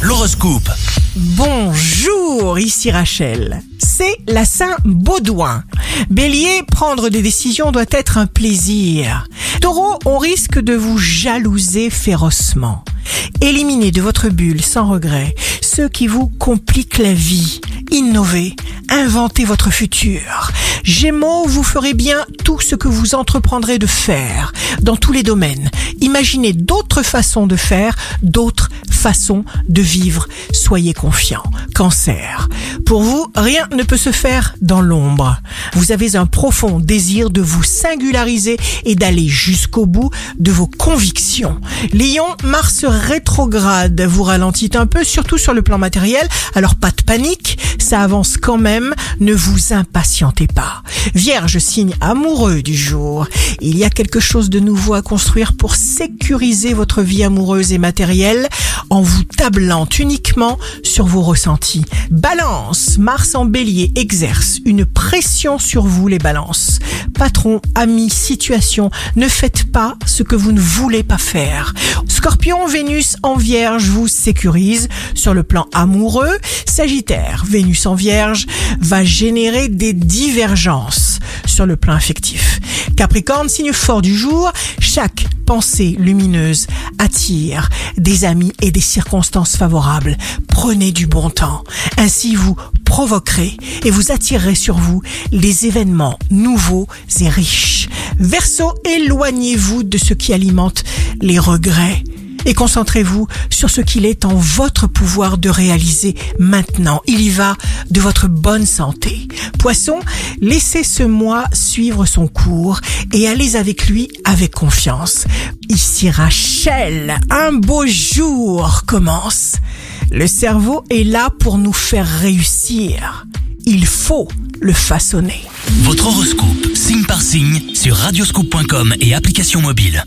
L'horoscope. Bonjour, ici Rachel. C'est la Saint-Baudouin. Bélier, prendre des décisions doit être un plaisir. Taureau, on risque de vous jalouser férocement. Éliminez de votre bulle sans regret ceux qui vous compliquent la vie. Innovez, inventez votre futur. Gémeaux, vous ferez bien tout ce que vous entreprendrez de faire dans tous les domaines. Imaginez d'autres façons de faire, d'autres façons de vivre. Soyez confiants. Cancer. Pour vous, rien ne peut se faire dans l'ombre. Vous avez un profond désir de vous singulariser et d'aller jusqu'au bout de vos convictions. Lion, Mars rétrograde vous ralentit un peu, surtout sur le plan matériel. Alors pas de panique, ça avance quand même. Ne vous impatientez pas. Vierge, signe amoureux du jour. Il y a quelque chose de nouveau à construire pour sécuriser votre vie amoureuse et matérielle en vous tablant uniquement sur vos ressentis. Balance, Mars en bélier exerce une pression sur vous les balances. Patron, ami, situation, ne faites pas ce que vous ne voulez pas faire. Scorpion, Vénus en vierge vous sécurise sur le plan amoureux. Sagittaire, Vénus en vierge va générer des divergences sur le plan affectif. Capricorne, signe fort du jour, chaque pensée lumineuse attire des amis et des circonstances favorables. Prenez du bon temps. Ainsi vous provoquerez et vous attirerez sur vous les événements nouveaux et riches. Verseau, éloignez-vous de ce qui alimente les regrets et concentrez-vous sur ce qu'il est en votre pouvoir de réaliser maintenant. Il y va de votre bonne santé. Poisson, laissez ce mois suivre son cours et allez avec lui avec confiance. Ici Rachel, un beau jour commence. Le cerveau est là pour nous faire réussir. Il faut le façonner. Votre horoscope, signe par signe, sur radioscoop.com et application mobile.